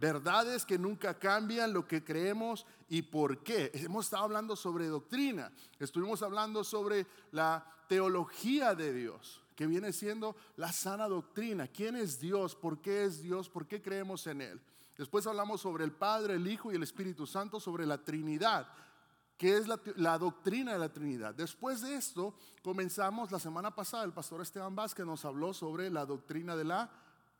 verdades que nunca cambian, lo que creemos y por qué. Hemos estado hablando sobre doctrina, estuvimos hablando sobre la teología de Dios, que viene siendo la sana doctrina. ¿Quién es Dios? ¿Por qué es Dios? ¿Por qué creemos en Él? Después hablamos sobre el Padre, el Hijo y el Espíritu Santo, sobre la Trinidad que es la, doctrina de la Trinidad. Después de esto, comenzamos la semana pasada, el pastor Esteban Vázquez nos habló sobre la doctrina de la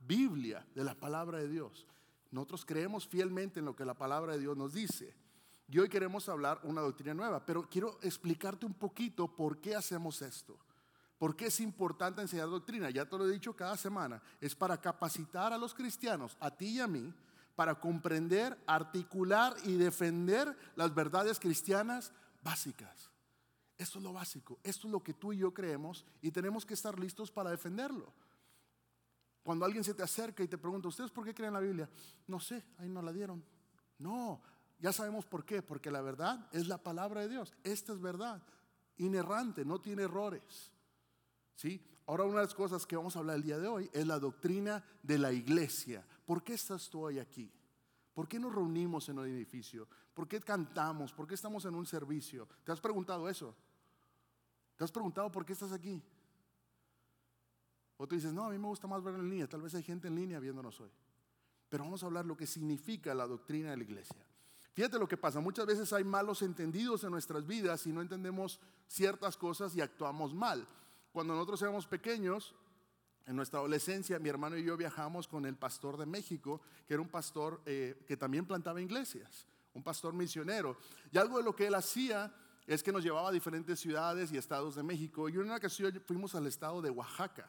Biblia, de la palabra de Dios. Nosotros creemos fielmente en lo que la palabra de Dios nos dice. Y hoy queremos hablar una doctrina nueva, pero quiero explicarte un poquito por qué hacemos esto. ¿Por qué es importante enseñar doctrina? Ya te lo he dicho cada semana. Es para capacitar a los cristianos, a ti y a mí, para comprender, articular y defender las verdades cristianas básicas. Esto es lo básico, esto es lo que tú y yo creemos y tenemos que estar listos para defenderlo. Cuando alguien se te acerca y te pregunta, ¿ustedes por qué creen la Biblia? No sé, ahí no la dieron. No, ya sabemos por qué, porque la verdad es la palabra de Dios. Esta es verdad, inerrante, no tiene errores. ¿Sí? Ahora una de las cosas que vamos a hablar el día de hoy es la doctrina de la iglesia. ¿Por qué estás tú hoy aquí? ¿Por qué nos reunimos en un edificio? ¿Por qué cantamos? ¿Por qué estamos en un servicio? ¿Te has preguntado eso? ¿Te has preguntado por qué estás aquí? O tú dices, no, a mí me gusta más ver en línea. Tal vez hay gente en línea viéndonos hoy. Pero vamos a hablar lo que significa la doctrina de la iglesia. Fíjate lo que pasa. Muchas veces hay malos entendidos en nuestras vidas y no entendemos ciertas cosas y actuamos mal. Cuando nosotros éramos pequeños, en nuestra adolescencia, mi hermano y yo viajamos con el pastor de México, que era un pastor eh, que también plantaba iglesias, un pastor misionero. Y algo de lo que él hacía es que nos llevaba a diferentes ciudades y estados de México. Y en una ocasión fuimos al estado de Oaxaca.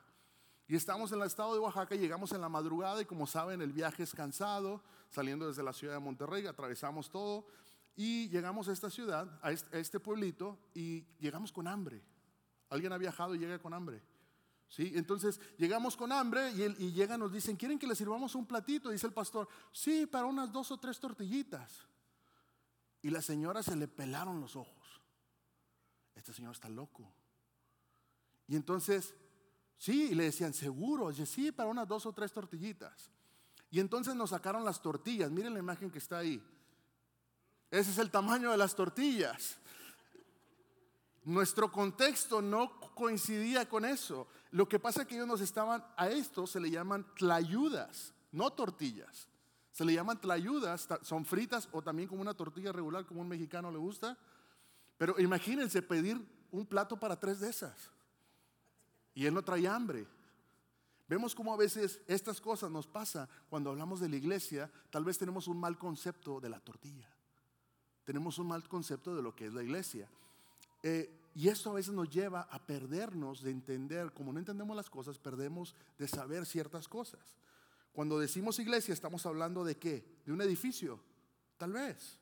Y estamos en el estado de Oaxaca, llegamos en la madrugada y como saben el viaje es cansado, saliendo desde la ciudad de Monterrey, atravesamos todo y llegamos a esta ciudad, a este pueblito y llegamos con hambre. ¿Alguien ha viajado y llega con hambre? ¿Sí? Entonces llegamos con hambre y, llegan, nos dicen, ¿quieren que les sirvamos un platito? Dice el pastor, sí, para unas dos o tres tortillitas. Y la señora se le pelaron los ojos. Este señor está loco. Y entonces Sí, y le decían, seguro. Sí, para unas dos o tres tortillitas. Y entonces nos sacaron las tortillas. Miren la imagen que está ahí. Ese es el tamaño de las tortillas. Nuestro contexto no coincidía con eso. Lo que pasa es que ellos nos estaban, a esto se le llaman tlayudas, no tortillas. Se le llaman tlayudas, son fritas o también como una tortilla regular, como un mexicano le gusta. Pero imagínense pedir un plato para tres de esas. Y él no trae hambre. Vemos cómo a veces estas cosas nos pasa cuando hablamos de la iglesia. Tal vez tenemos un mal concepto de la tortilla. Tenemos un mal concepto de lo que es la iglesia. Eh, y esto a veces nos lleva a perdernos de entender, como no entendemos las cosas, perdemos de saber ciertas cosas. Cuando decimos iglesia, estamos hablando de qué? De un edificio, tal vez.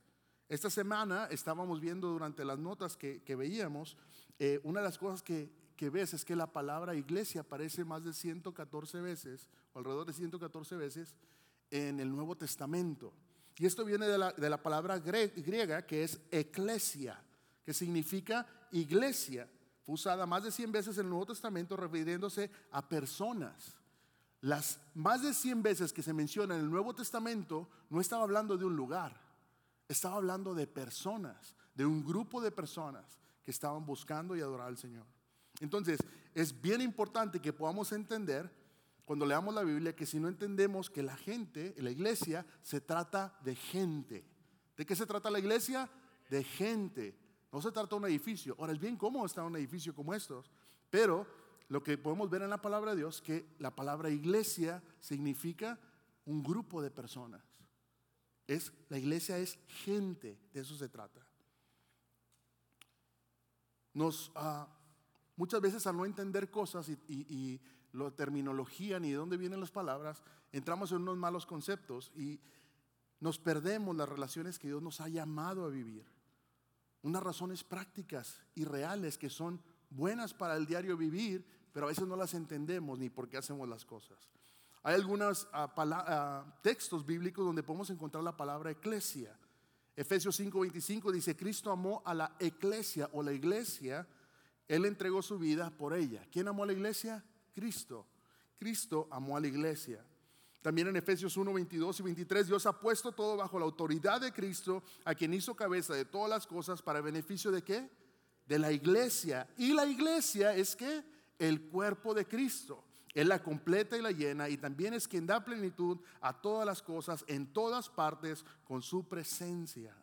Esta semana estábamos viendo durante las notas que, veíamos, eh, una de las cosas que que ves es que la palabra iglesia aparece más de 114 veces, o alrededor de 114 veces, en el Nuevo Testamento. Y esto viene de la, de la palabra griega que es eclesia, que significa iglesia. Fue usada más de 100 veces en el Nuevo Testamento refiriéndose a personas. Las más de 100 veces que se menciona en el Nuevo Testamento no estaba hablando de un lugar, estaba hablando de personas, de un grupo de personas que estaban buscando y adorar al Señor. Entonces, es bien importante que podamos entender cuando leamos la Biblia que si no entendemos que la gente, la iglesia, se trata de gente. ¿De qué se trata la iglesia? De gente. No se trata de un edificio. Ahora es bien cómodo estar en un edificio como estos, pero lo que podemos ver en la palabra de Dios que la palabra iglesia significa un grupo de personas. Es la iglesia es gente, de eso se trata. Nos uh, Muchas veces al no entender cosas y, la terminología ni de dónde vienen las palabras, entramos en unos malos conceptos y nos perdemos las relaciones que Dios nos ha llamado a vivir. Unas razones prácticas y reales que son buenas para el diario vivir, pero a veces no las entendemos ni por qué hacemos las cosas. Hay algunos ah, ah, textos bíblicos donde podemos encontrar la palabra eclesia. Efesios 5:25 dice, Cristo amó a la eclesia o la iglesia él entregó su vida por ella. ¿Quién amó a la iglesia? Cristo. Cristo amó a la iglesia. También en Efesios 1, 22 y 23, Dios ha puesto todo bajo la autoridad de Cristo, a quien hizo cabeza de todas las cosas para beneficio de qué? De la iglesia. Y la iglesia es que el cuerpo de Cristo. Él la completa y la llena y también es quien da plenitud a todas las cosas en todas partes con su presencia.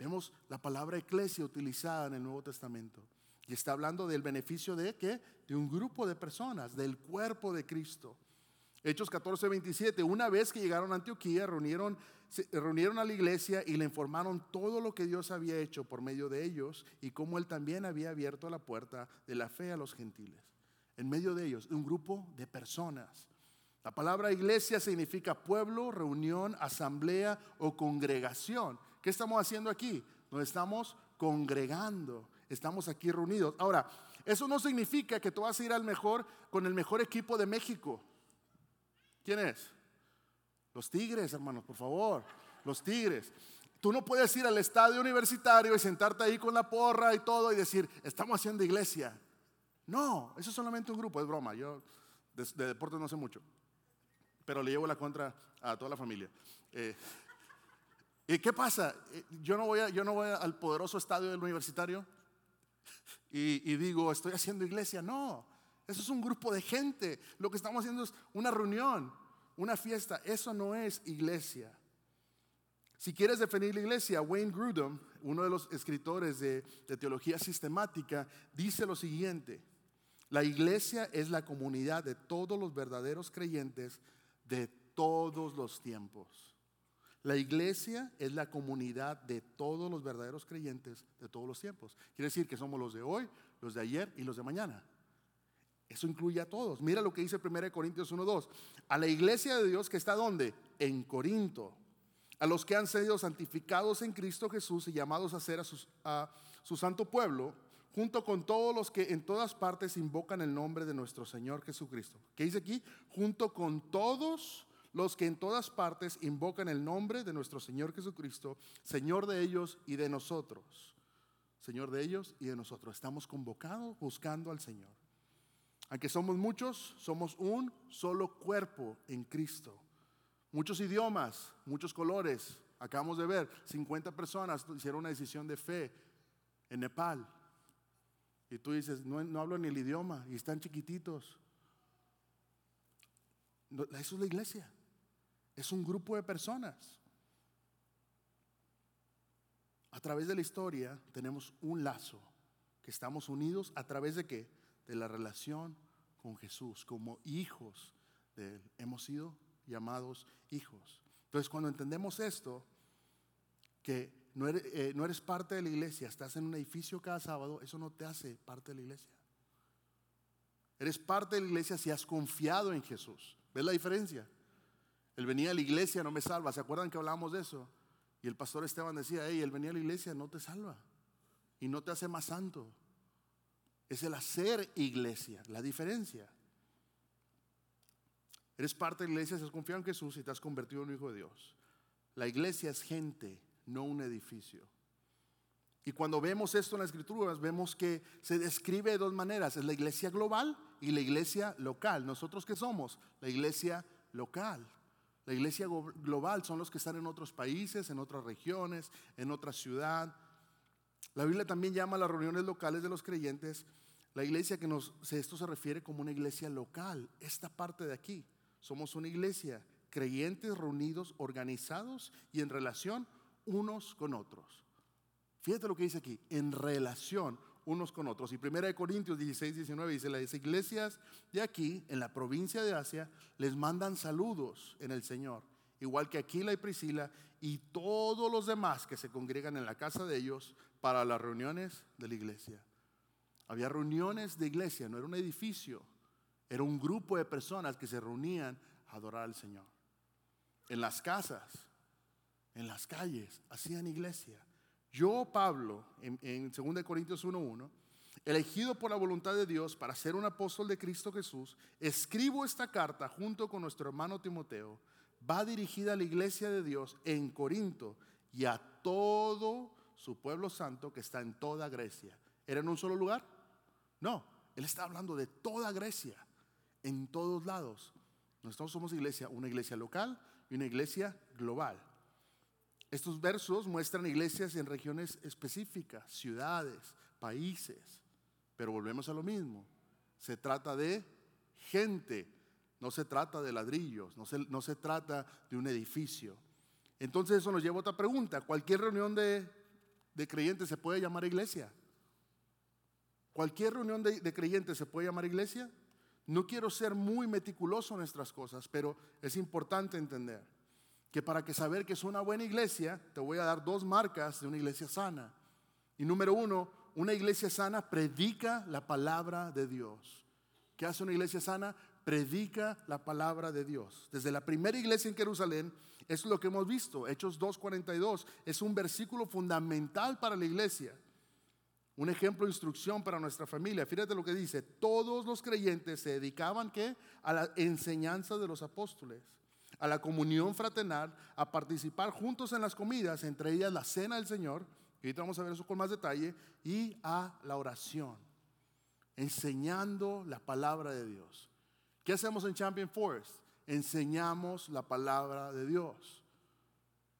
Vemos la palabra iglesia utilizada en el Nuevo Testamento está hablando del beneficio de qué? De un grupo de personas, del cuerpo de Cristo. Hechos 14, 27. Una vez que llegaron a Antioquía, reunieron, reunieron a la iglesia y le informaron todo lo que Dios había hecho por medio de ellos y cómo Él también había abierto la puerta de la fe a los gentiles. En medio de ellos, un grupo de personas. La palabra iglesia significa pueblo, reunión, asamblea o congregación. ¿Qué estamos haciendo aquí? Nos estamos congregando, estamos aquí reunidos. Ahora, eso no significa que tú vas a ir al mejor con el mejor equipo de México. ¿Quién es? Los Tigres, hermanos, por favor. Los Tigres. Tú no puedes ir al estadio universitario y sentarte ahí con la porra y todo y decir, estamos haciendo iglesia. No, eso es solamente un grupo, es broma. Yo de, deportes no sé mucho, pero le llevo la contra a toda la familia. Eh, ¿Y qué pasa? Eh, yo no voy, yo no voy al poderoso estadio del universitario y, digo, estoy haciendo iglesia. No, eso es un grupo de gente. Lo que estamos haciendo es una reunión, una fiesta. Eso no es iglesia. Si quieres definir la iglesia, Wayne Grudem, uno de los escritores de, teología sistemática, dice lo siguiente. La iglesia es la comunidad de todos los verdaderos creyentes de todos los tiempos. La iglesia es la comunidad de todos los verdaderos creyentes de todos los tiempos. Quiere decir que somos los de hoy, los de ayer y los de mañana. Eso incluye a todos. Mira lo que dice 1 Corintios 1.2. A la iglesia de Dios que está donde? En Corinto. A los que han sido santificados en Cristo Jesús y llamados a ser a, a su santo pueblo, junto con todos los que en todas partes invocan el nombre de nuestro Señor Jesucristo. ¿Qué dice aquí? Junto con todos los que en todas partes invocan el nombre de nuestro Señor Jesucristo, Señor de ellos y de nosotros. Señor de ellos y de nosotros. Estamos convocados buscando al Señor. Aunque somos muchos, somos un solo cuerpo en Cristo. Muchos idiomas, muchos colores. Acabamos de ver, 50 personas hicieron una decisión de fe en Nepal. Y tú dices, no, no hablo ni el idioma y están chiquititos. eso es la iglesia. Es un grupo de personas. A través de la historia tenemos un lazo que estamos unidos a través de qué? de la relación con Jesús, como hijos de Él. Hemos sido llamados hijos. Entonces, cuando entendemos esto, que no eres, eh, no eres, parte de la iglesia, estás en un edificio cada sábado, eso no te hace parte de la iglesia. Eres parte de la iglesia si has confiado en Jesús. ¿Ves la diferencia? Él venía a la iglesia, no me salva. ¿Se acuerdan que hablábamos de eso? Y el pastor Esteban decía, hey, él venía a la iglesia, no te salva. Y no te hace más santo es el hacer iglesia, la diferencia. Eres parte de la iglesia si has confiado en Jesús y te has convertido en un hijo de Dios. La iglesia es gente, no un edificio. Y cuando vemos esto en las escrituras, vemos que se describe de dos maneras. Es la iglesia global y la iglesia local. ¿Nosotros qué somos? La iglesia local. La iglesia global son los que están en otros países, en otras regiones, en otra ciudad. La Biblia también llama a las reuniones locales de los creyentes la iglesia que nos, esto se refiere como una iglesia local, esta parte de aquí. Somos una iglesia, creyentes reunidos, organizados y en relación unos con otros. Fíjate lo que dice aquí, en relación unos con otros. Y 1 Corintios 16, 19 dice, las iglesias de aquí, en la provincia de Asia, les mandan saludos en el Señor. Igual que Aquila y Priscila y todos los demás que se congregan en la casa de ellos para las reuniones de la iglesia. Había reuniones de iglesia, no era un edificio, era un grupo de personas que se reunían a adorar al Señor. En las casas, en las calles, hacían iglesia. Yo, Pablo, en, en 2 Corintios 1.1, elegido por la voluntad de Dios para ser un apóstol de Cristo Jesús, escribo esta carta junto con nuestro hermano Timoteo, va dirigida a la iglesia de Dios en Corinto y a todo su pueblo santo que está en toda Grecia. ¿Era en un solo lugar? No, él está hablando de toda Grecia, en todos lados. Nosotros somos iglesia, una iglesia local y una iglesia global. Estos versos muestran iglesias en regiones específicas, ciudades, países, pero volvemos a lo mismo. Se trata de gente, no se trata de ladrillos, no se, no se trata de un edificio. Entonces eso nos lleva a otra pregunta. ¿Cualquier reunión de, creyentes se puede llamar iglesia? ¿Cualquier reunión de, de creyentes se puede llamar iglesia? No quiero ser muy meticuloso en nuestras cosas, pero es importante entender que para que saber que es una buena iglesia, te voy a dar dos marcas de una iglesia sana. Y número uno, una iglesia sana predica la palabra de Dios. ¿Qué hace una iglesia sana? Predica la palabra de Dios. Desde la primera iglesia en Jerusalén, es lo que hemos visto. Hechos 2.42 es un versículo fundamental para la iglesia. Un ejemplo de instrucción para nuestra familia. Fíjate lo que dice. Todos los creyentes se dedicaban ¿qué? a la enseñanza de los apóstoles, a la comunión fraternal, a participar juntos en las comidas, entre ellas la cena del Señor, y ahorita vamos a ver eso con más detalle, y a la oración, enseñando la palabra de Dios. ¿Qué hacemos en Champion Forest? Enseñamos la palabra de Dios.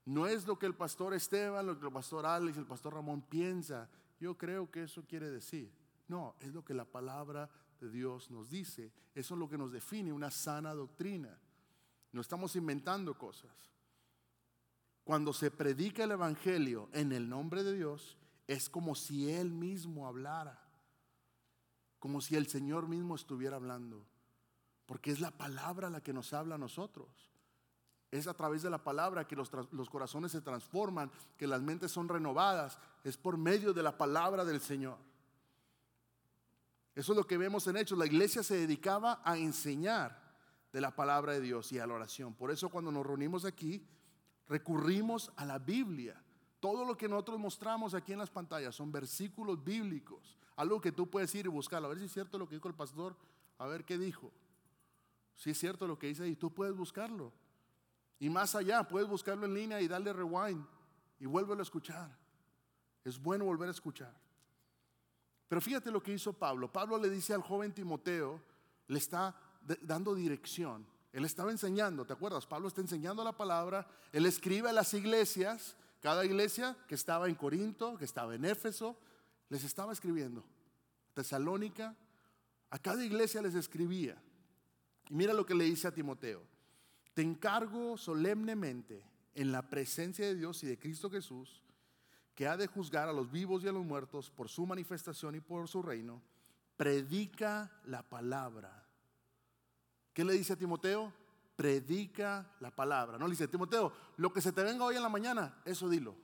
No es lo que el pastor Esteban, lo que el pastor Alex, el pastor Ramón piensa yo creo que eso quiere decir. No, es lo que la palabra de Dios nos dice. Eso es lo que nos define una sana doctrina. No estamos inventando cosas. Cuando se predica el Evangelio en el nombre de Dios, es como si Él mismo hablara, como si el Señor mismo estuviera hablando, porque es la palabra la que nos habla a nosotros. Es a través de la palabra que los, corazones se transforman, que las mentes son renovadas. Es por medio de la palabra del Señor. Eso es lo que vemos en Hechos. La iglesia se dedicaba a enseñar de la palabra de Dios y a la oración. Por eso cuando nos reunimos aquí, recurrimos a la Biblia. Todo lo que nosotros mostramos aquí en las pantallas son versículos bíblicos. Algo que tú puedes ir y buscar. A ver si es cierto lo que dijo el pastor. A ver qué dijo. Si es cierto lo que dice ahí, tú puedes buscarlo. Y más allá, puedes buscarlo en línea y darle rewind y vuélvelo a escuchar. Es bueno volver a escuchar. Pero fíjate lo que hizo Pablo. Pablo le dice al joven Timoteo, le está dando dirección. Él estaba enseñando, ¿te acuerdas? Pablo está enseñando la palabra. Él escribe a las iglesias, cada iglesia que estaba en Corinto, que estaba en Éfeso, les estaba escribiendo. Tesalónica, a cada iglesia les escribía. Y mira lo que le dice a Timoteo. Te encargo solemnemente en la presencia de Dios y de Cristo Jesús, que ha de juzgar a los vivos y a los muertos por su manifestación y por su reino, predica la palabra. ¿Qué le dice a Timoteo? Predica la palabra. No le dice, Timoteo, lo que se te venga hoy en la mañana, eso dilo.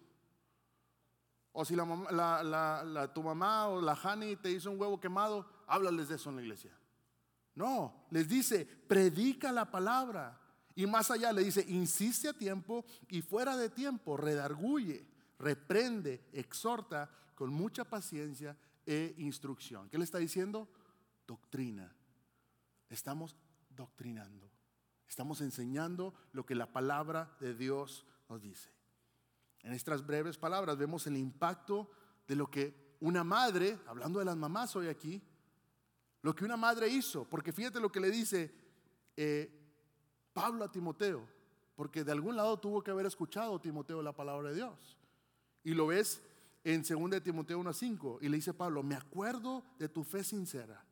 O si la, tu mamá o la Hani te hizo un huevo quemado, háblales de eso en la iglesia. No, les dice, predica la palabra. Y más allá le dice, insiste a tiempo y fuera de tiempo, redarguye, reprende, exhorta con mucha paciencia e instrucción. ¿Qué le está diciendo? Doctrina. Estamos doctrinando. Estamos enseñando lo que la palabra de Dios nos dice. En estas breves palabras vemos el impacto de lo que una madre, hablando de las mamás hoy aquí, lo que una madre hizo, porque fíjate lo que le dice, eh, Pablo a Timoteo, porque de algún lado tuvo que haber escuchado Timoteo la palabra de Dios. Y lo ves en 2 Timoteo 1.5 y le dice Pablo, me acuerdo de tu fe sincera,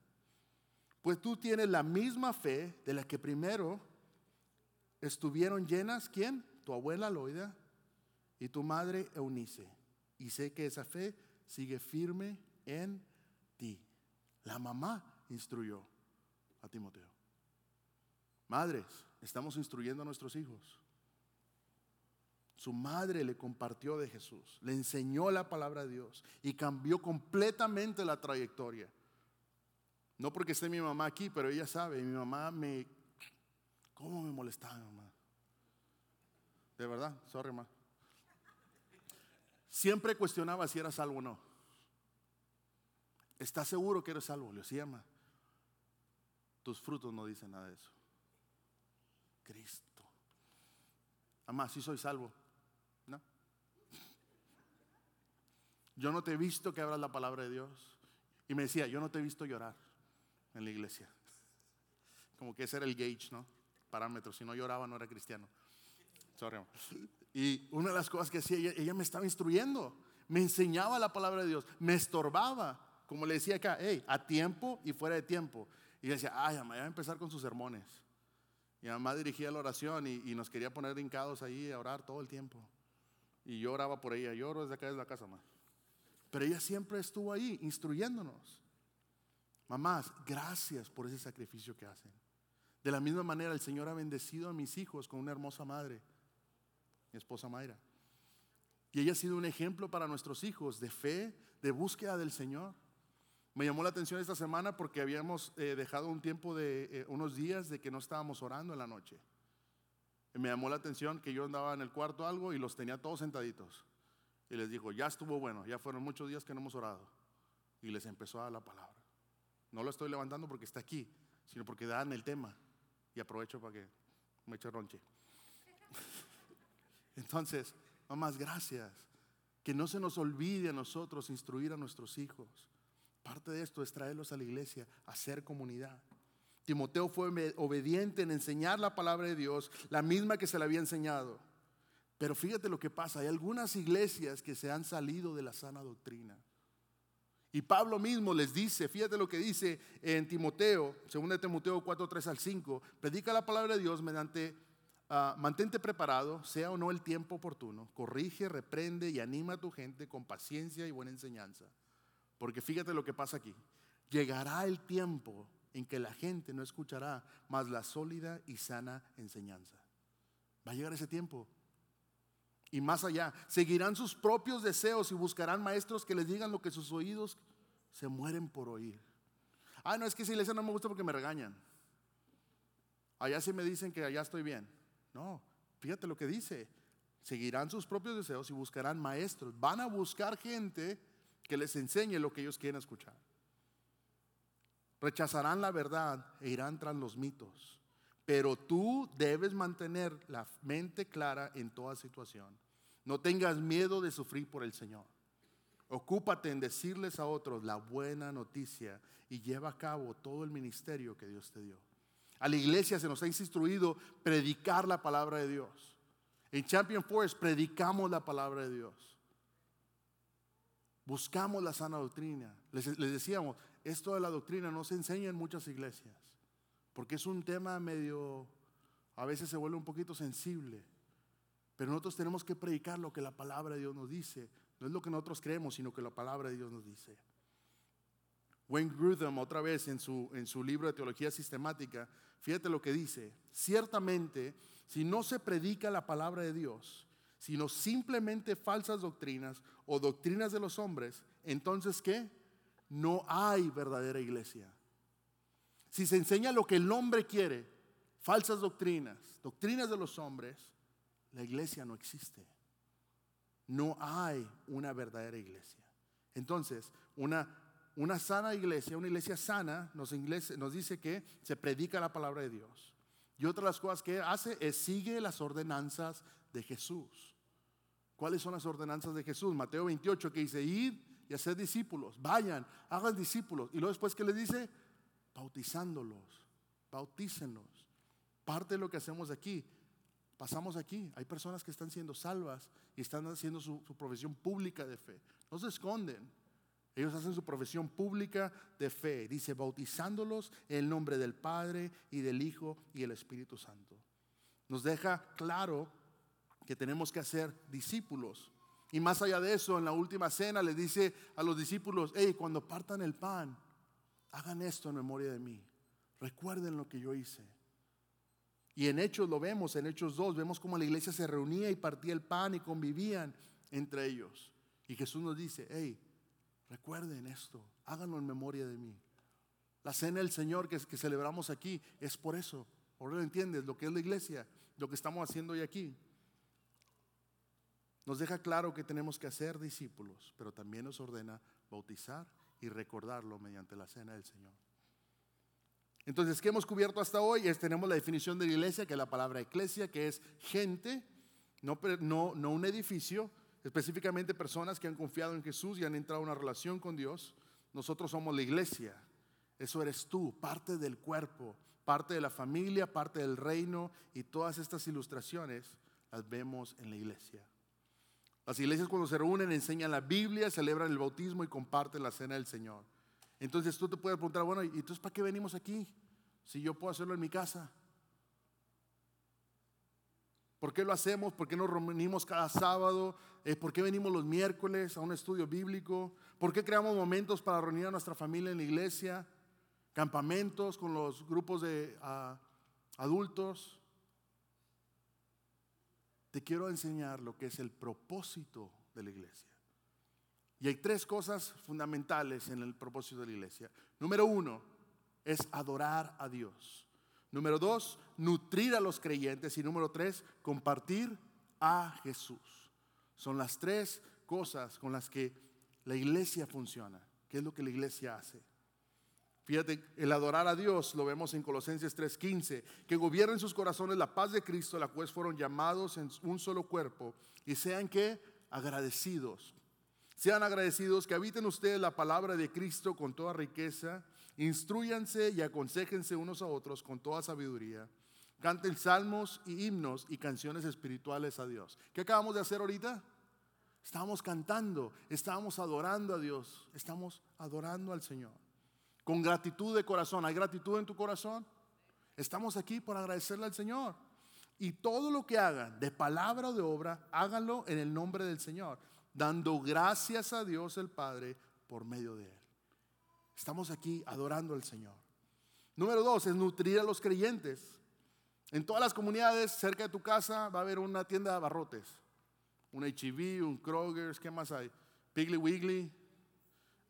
pues tú tienes la misma fe de la que primero estuvieron llenas, ¿quién? Tu abuela Loida y tu madre Eunice. Y sé que esa fe sigue firme en ti. La mamá instruyó a Timoteo. Madres, estamos instruyendo a nuestros hijos. Su madre le compartió de Jesús, le enseñó la palabra de Dios y cambió completamente la trayectoria. No porque esté mi mamá aquí, pero ella sabe, mi mamá me... ¿Cómo me molestaba, mamá? De verdad, sorry, mamá. Siempre cuestionaba si era salvo o no. ¿Estás seguro que eres salvo? Le decía, mamá. Tus frutos no dicen nada de eso. Cristo. Amá, si soy salvo. No. Yo no te he visto que abras la palabra de Dios. Y me decía, yo no te he visto llorar en la iglesia. Como que ese era el gauge, ¿no? parámetros. Si no lloraba, no era cristiano. Sorry. Y una de las cosas que hacía, ella, ella me estaba instruyendo, me enseñaba la palabra de Dios, me estorbaba, como le decía acá, hey, a tiempo y fuera de tiempo. Y decía, ay, mamá, ya va a empezar con sus sermones. Y mamá dirigía la oración y, y nos quería poner hincados ahí a orar todo el tiempo. Y yo oraba por ella, yo oro desde acá desde la casa, mamá. Pero ella siempre estuvo ahí instruyéndonos. Mamás, gracias por ese sacrificio que hacen. De la misma manera, el Señor ha bendecido a mis hijos con una hermosa madre, mi esposa Mayra. Y ella ha sido un ejemplo para nuestros hijos de fe, de búsqueda del Señor. Me llamó la atención esta semana porque habíamos eh, dejado un tiempo de eh, unos días de que no estábamos orando en la noche. Y me llamó la atención que yo andaba en el cuarto algo y los tenía todos sentaditos. Y les dijo, ya estuvo bueno, ya fueron muchos días que no hemos orado. Y les empezó a dar la palabra. No lo estoy levantando porque está aquí, sino porque dan el tema. Y aprovecho para que me eche ronche. Entonces, mamás, gracias. Que no se nos olvide a nosotros instruir a nuestros hijos. Parte de esto es traerlos a la iglesia, hacer comunidad. Timoteo fue obediente en enseñar la palabra de Dios, la misma que se le había enseñado. Pero fíjate lo que pasa, hay algunas iglesias que se han salido de la sana doctrina. Y Pablo mismo les dice, fíjate lo que dice en Timoteo, 2 Timoteo 4, 3 al 5, predica la palabra de Dios mediante, uh, mantente preparado, sea o no el tiempo oportuno, corrige, reprende y anima a tu gente con paciencia y buena enseñanza. Porque fíjate lo que pasa aquí, llegará el tiempo en que la gente no escuchará más la sólida y sana enseñanza. Va a llegar ese tiempo. Y más allá, seguirán sus propios deseos y buscarán maestros que les digan lo que sus oídos se mueren por oír. Ah, no, es que esa iglesia no me gusta porque me regañan. Allá sí me dicen que allá estoy bien. No, fíjate lo que dice. Seguirán sus propios deseos y buscarán maestros. Van a buscar gente que les enseñe lo que ellos quieren escuchar. Rechazarán la verdad e irán tras los mitos. Pero tú debes mantener la mente clara en toda situación. No tengas miedo de sufrir por el Señor. Ocúpate en decirles a otros la buena noticia y lleva a cabo todo el ministerio que Dios te dio. A la iglesia se nos ha instruido predicar la palabra de Dios. En Champion Forest predicamos la palabra de Dios. Buscamos la sana doctrina. Les, les decíamos, esto de la doctrina no se enseña en muchas iglesias porque es un tema medio, a veces se vuelve un poquito sensible. Pero nosotros tenemos que predicar lo que la palabra de Dios nos dice. No es lo que nosotros creemos, sino que la palabra de Dios nos dice. Wayne Grudem, otra vez en su, en su libro de Teología Sistemática, fíjate lo que dice. Ciertamente, si no se predica la palabra de Dios, sino simplemente falsas doctrinas o doctrinas de los hombres, entonces ¿qué? No hay verdadera iglesia. Si se enseña lo que el hombre quiere, falsas doctrinas, doctrinas de los hombres, la iglesia no existe. No hay una verdadera iglesia. Entonces, una, una sana iglesia, una iglesia sana, nos, nos dice que se predica la palabra de Dios. Y otra de las cosas que hace es sigue las ordenanzas de Jesús. ¿Cuáles son las ordenanzas de Jesús? Mateo 28 que dice, id y hacer discípulos, vayan, hagan discípulos. Y luego después que le dice, bautizándolos, bautícenlos. Parte de lo que hacemos aquí, pasamos aquí. Hay personas que están siendo salvas y están haciendo su, profesión pública de fe. No se esconden. Ellos hacen su profesión pública de fe. Dice, bautizándolos en el nombre del Padre y del Hijo y el Espíritu Santo. Nos deja claro que tenemos que hacer discípulos. Y más allá de eso, en la última cena le dice a los discípulos, hey, cuando partan el pan, hagan esto en memoria de mí. Recuerden lo que yo hice. Y en Hechos lo vemos, en Hechos 2, vemos cómo la iglesia se reunía y partía el pan y convivían entre ellos. Y Jesús nos dice, hey, recuerden esto, háganlo en memoria de mí. La cena del Señor que, celebramos aquí es por eso. Ahora lo entiendes, lo que es la iglesia, lo que estamos haciendo hoy aquí. Nos deja claro que tenemos que hacer discípulos, pero también nos ordena bautizar y recordarlo mediante la cena del Señor. Entonces, ¿qué hemos cubierto hasta hoy? Es, tenemos la definición de iglesia, que es la palabra iglesia, que es gente, no, no, no un edificio, específicamente personas que han confiado en Jesús y han entrado en una relación con Dios. Nosotros somos la iglesia. Eso eres tú, parte del cuerpo parte de la familia, parte del reino y todas estas ilustraciones las vemos en la iglesia. Las iglesias cuando se reúnen enseñan la Biblia, celebran el bautismo y comparten la cena del Señor. Entonces tú te puedes preguntar, bueno, ¿y entonces para qué venimos aquí? Si yo puedo hacerlo en mi casa. ¿Por qué lo hacemos? ¿Por qué nos reunimos cada sábado? Eh, ¿Por qué venimos los miércoles a un estudio bíblico? ¿Por qué creamos momentos para reunir a nuestra familia en la iglesia? Campamentos con los grupos de ah, adultos. Te quiero enseñar lo que es el propósito de la iglesia. Y hay tres cosas fundamentales en el propósito de la iglesia. Número uno es adorar a Dios. Número dos, nutrir a los creyentes. Y número tres, compartir a Jesús. Son las tres cosas con las que la iglesia funciona. ¿Qué es lo que la iglesia hace? Fíjate, el adorar a Dios lo vemos en Colosenses 3:15, que gobiernen sus corazones la paz de Cristo, la cual fueron llamados en un solo cuerpo, y sean que agradecidos. Sean agradecidos, que habiten ustedes la palabra de Cristo con toda riqueza, instruyanse y aconsejense unos a otros con toda sabiduría. Canten salmos y himnos y canciones espirituales a Dios. ¿Qué acabamos de hacer ahorita? Estamos cantando, estamos adorando a Dios, estamos adorando al Señor. Con gratitud de corazón. ¿Hay gratitud en tu corazón? Estamos aquí por agradecerle al Señor. Y todo lo que hagan, de palabra o de obra, háganlo en el nombre del Señor dando gracias a Dios el Padre por medio de Él. Estamos aquí adorando al Señor. Número dos es nutrir a los creyentes. En todas las comunidades cerca de tu casa va a haber una tienda de abarrotes. Un HEV, un Kroger's, ¿qué más hay? Piggly Wiggly.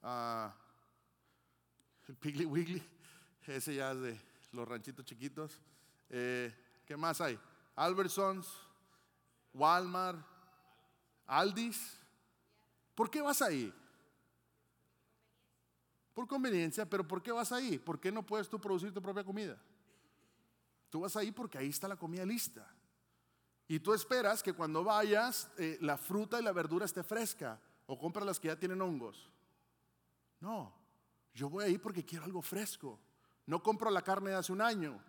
Uh, Piggly Wiggly, ese ya es de los ranchitos chiquitos. Eh, ¿Qué más hay? Albertsons, Walmart, Aldis. ¿Por qué vas ahí? Por conveniencia, pero ¿por qué vas ahí? ¿Por qué no puedes tú producir tu propia comida? Tú vas ahí porque ahí está la comida lista. Y tú esperas que cuando vayas eh, la fruta y la verdura esté fresca o compras las que ya tienen hongos. No, yo voy ahí porque quiero algo fresco. No compro la carne de hace un año.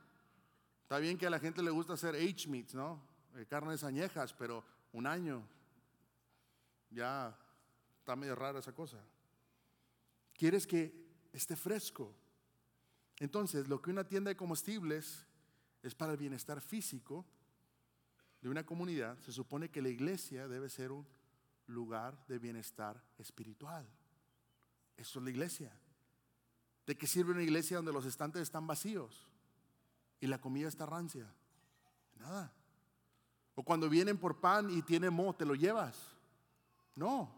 Está bien que a la gente le gusta hacer H-meats, ¿no? Eh, carnes añejas, pero un año ya Está medio rara esa cosa. Quieres que esté fresco. Entonces, lo que una tienda de comestibles es para el bienestar físico de una comunidad, se supone que la iglesia debe ser un lugar de bienestar espiritual. Eso es la iglesia. ¿De qué sirve una iglesia donde los estantes están vacíos y la comida está rancia? Nada. O cuando vienen por pan y tiene mo, ¿te lo llevas? No.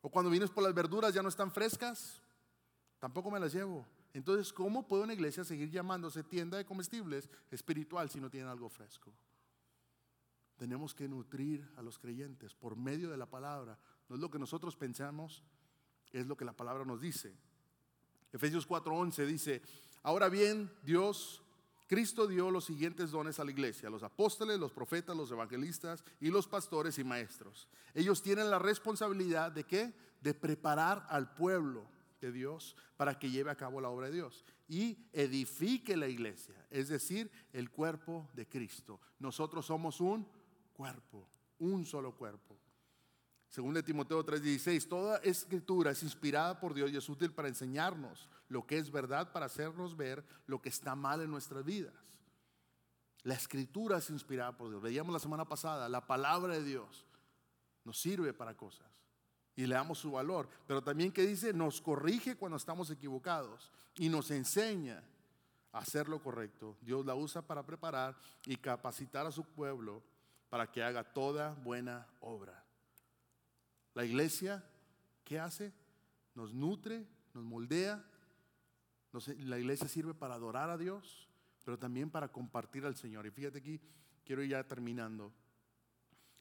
O cuando vienes por las verduras ya no están frescas, tampoco me las llevo. Entonces, ¿cómo puede una iglesia seguir llamándose tienda de comestibles espiritual si no tienen algo fresco? Tenemos que nutrir a los creyentes por medio de la palabra. No es lo que nosotros pensamos, es lo que la palabra nos dice. Efesios 4:11 dice, ahora bien, Dios Cristo dio los siguientes dones a la iglesia, los apóstoles, los profetas, los evangelistas y los pastores y maestros. Ellos tienen la responsabilidad de qué? De preparar al pueblo de Dios para que lleve a cabo la obra de Dios y edifique la iglesia, es decir, el cuerpo de Cristo. Nosotros somos un cuerpo, un solo cuerpo. Según de Timoteo 3:16, toda escritura es inspirada por Dios y es útil para enseñarnos lo que es verdad, para hacernos ver lo que está mal en nuestras vidas. La escritura es inspirada por Dios. Veíamos la semana pasada, la palabra de Dios nos sirve para cosas y le damos su valor. Pero también que dice, nos corrige cuando estamos equivocados y nos enseña a hacer lo correcto. Dios la usa para preparar y capacitar a su pueblo para que haga toda buena obra. La iglesia, ¿qué hace? Nos nutre, nos moldea. la iglesia sirve para adorar a Dios, pero también para compartir al Señor. Y fíjate aquí, quiero ir ya terminando.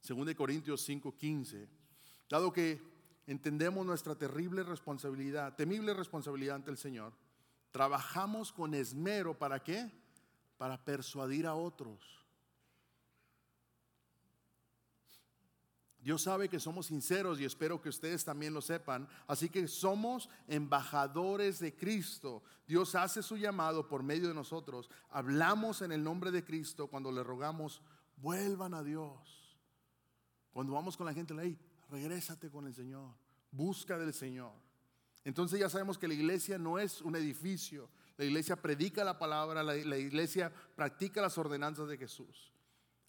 Según de Corintios 5:15, dado que entendemos nuestra terrible responsabilidad, temible responsabilidad ante el Señor, trabajamos con esmero para qué? Para persuadir a otros Dios sabe que somos sinceros y espero que ustedes también lo sepan. Así que somos embajadores de Cristo. Dios hace su llamado por medio de nosotros. Hablamos en el nombre de Cristo cuando le rogamos, vuelvan a Dios. Cuando vamos con la gente, ahí, regrésate con el Señor. Busca del Señor. Entonces ya sabemos que la iglesia no es un edificio. La iglesia predica la palabra, la, la iglesia practica las ordenanzas de Jesús.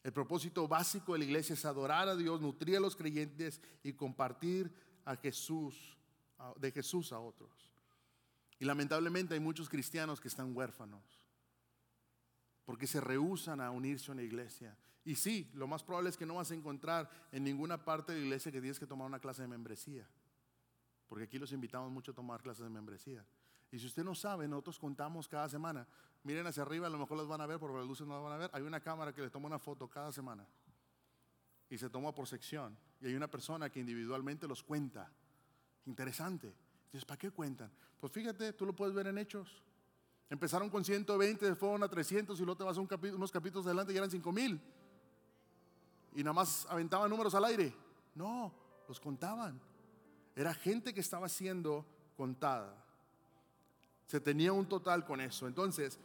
El propósito básico de la iglesia es adorar a Dios, nutrir a los creyentes y compartir a Jesús, de Jesús a otros. Y lamentablemente hay muchos cristianos que están huérfanos porque se rehusan a unirse a una iglesia. Y sí, lo más probable es que no vas a encontrar en ninguna parte de la iglesia que tienes que tomar una clase de membresía. Porque aquí los invitamos mucho a tomar clases de membresía. Y si usted no sabe, nosotros contamos cada semana. Miren hacia arriba, a lo mejor las van a ver, porque las luces no las van a ver. Hay una cámara que le toma una foto cada semana. Y se toma por sección. Y hay una persona que individualmente los cuenta. Interesante. Entonces, ¿para qué cuentan? Pues fíjate, tú lo puedes ver en hechos. Empezaron con 120, fueron a 300 y luego te vas a un unos capítulos adelante y eran 5 mil. Y nada más aventaban números al aire. No, los contaban. Era gente que estaba siendo contada. Se tenía un total con eso. Entonces,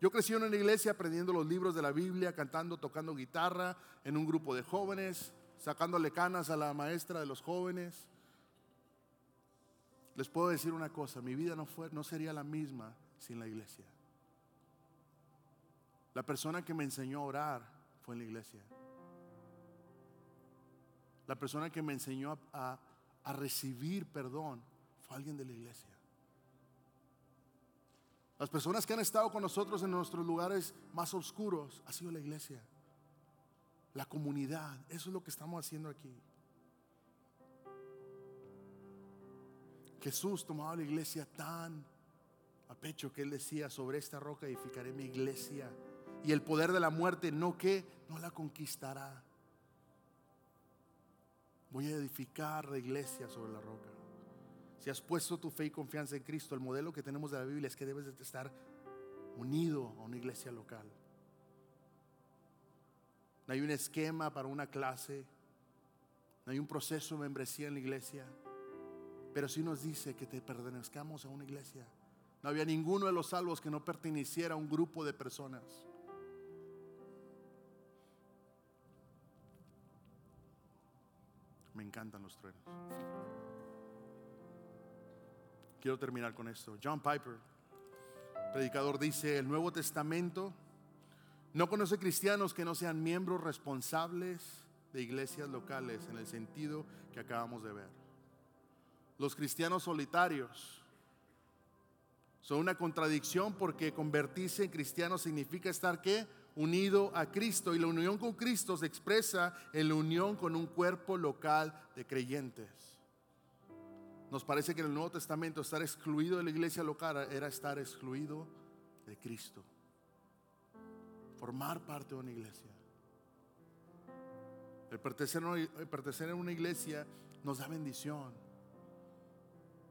yo crecí en una iglesia aprendiendo los libros de la Biblia, cantando, tocando guitarra, en un grupo de jóvenes, sacándole canas a la maestra de los jóvenes. Les puedo decir una cosa, mi vida no, fue, no sería la misma sin la iglesia. La persona que me enseñó a orar fue en la iglesia. La persona que me enseñó a, a recibir perdón fue alguien de la iglesia. Las personas que han estado con nosotros en nuestros lugares más oscuros ha sido la iglesia, la comunidad. Eso es lo que estamos haciendo aquí. Jesús tomaba la iglesia tan a pecho que él decía, sobre esta roca edificaré mi iglesia. Y el poder de la muerte no que no la conquistará. Voy a edificar la iglesia sobre la roca. Si has puesto tu fe y confianza en Cristo, el modelo que tenemos de la Biblia es que debes de estar unido a una iglesia local. No hay un esquema para una clase, no hay un proceso de membresía en la iglesia, pero sí nos dice que te pertenezcamos a una iglesia. No había ninguno de los salvos que no perteneciera a un grupo de personas. Me encantan los truenos. Quiero terminar con esto. John Piper, predicador, dice, el Nuevo Testamento no conoce cristianos que no sean miembros responsables de iglesias locales en el sentido que acabamos de ver. Los cristianos solitarios son una contradicción porque convertirse en cristiano significa estar qué? Unido a Cristo y la unión con Cristo se expresa en la unión con un cuerpo local de creyentes. Nos parece que en el Nuevo Testamento estar excluido de la iglesia local era estar excluido de Cristo. Formar parte de una iglesia. El pertenecer, a una iglesia nos da bendición.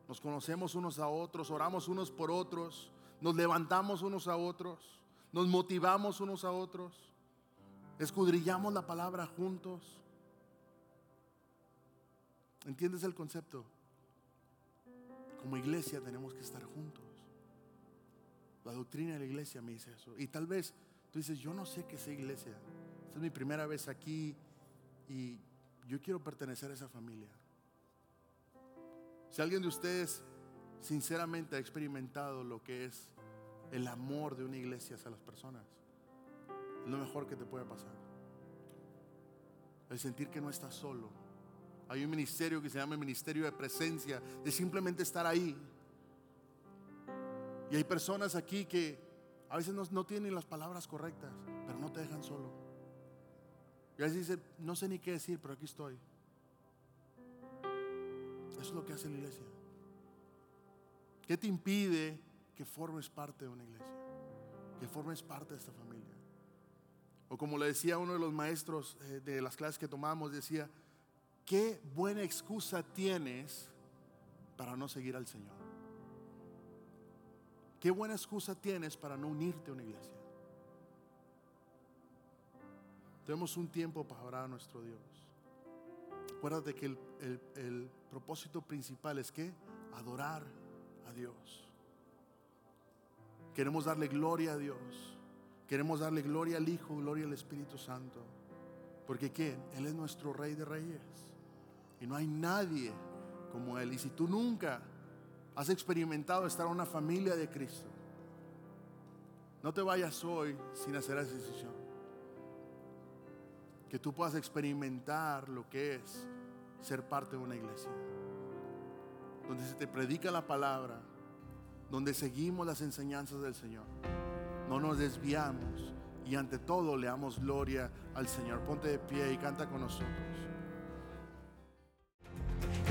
Nos conocemos unos a otros, oramos unos por otros, nos levantamos unos a otros, nos motivamos unos a otros, escudrillamos la palabra juntos. ¿Entiendes el concepto? Como iglesia tenemos que estar juntos. La doctrina de la iglesia me dice eso. Y tal vez tú dices, yo no sé qué es iglesia. Esta es mi primera vez aquí y yo quiero pertenecer a esa familia. Si alguien de ustedes sinceramente ha experimentado lo que es el amor de una iglesia hacia las personas, es lo mejor que te puede pasar. El sentir que no estás solo hay un ministerio que se llama el Ministerio de Presencia, de simplemente estar ahí. Y hay personas aquí que a veces no, tienen las palabras correctas, pero no te dejan solo. Y a veces dicen, no sé ni qué decir, pero aquí estoy. Eso es lo que hace la iglesia. ¿Qué te impide que formes parte de una iglesia? Que formes parte de esta familia. O como le decía uno de los maestros eh, de las clases que tomamos, decía, qué buena excusa tienes para no seguir al Señor. Qué buena excusa tienes para no unirte a una iglesia. Tenemos un tiempo para orar a nuestro Dios. Acuérdate que el, propósito principal es que adorar a Dios. Queremos darle gloria a Dios. Queremos darle gloria al Hijo, gloria al Espíritu Santo. Porque ¿quién? Él es nuestro Rey de Reyes. Y no hay nadie como Él. Y si tú nunca has experimentado estar en una familia de Cristo, no te vayas hoy sin hacer esa decisión. Que tú puedas experimentar lo que es ser parte de una iglesia. Donde se te predica la palabra, donde seguimos las enseñanzas del Señor. No nos desviamos y ante todo le damos gloria al Señor. Ponte de pie y canta con nosotros.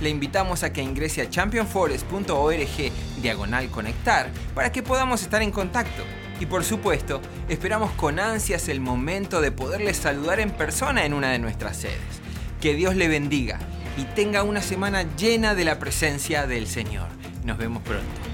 Le invitamos a que ingrese a championforest.org diagonal conectar para que podamos estar en contacto. Y por supuesto, esperamos con ansias el momento de poderle saludar en persona en una de nuestras sedes. Que Dios le bendiga y tenga una semana llena de la presencia del Señor. Nos vemos pronto.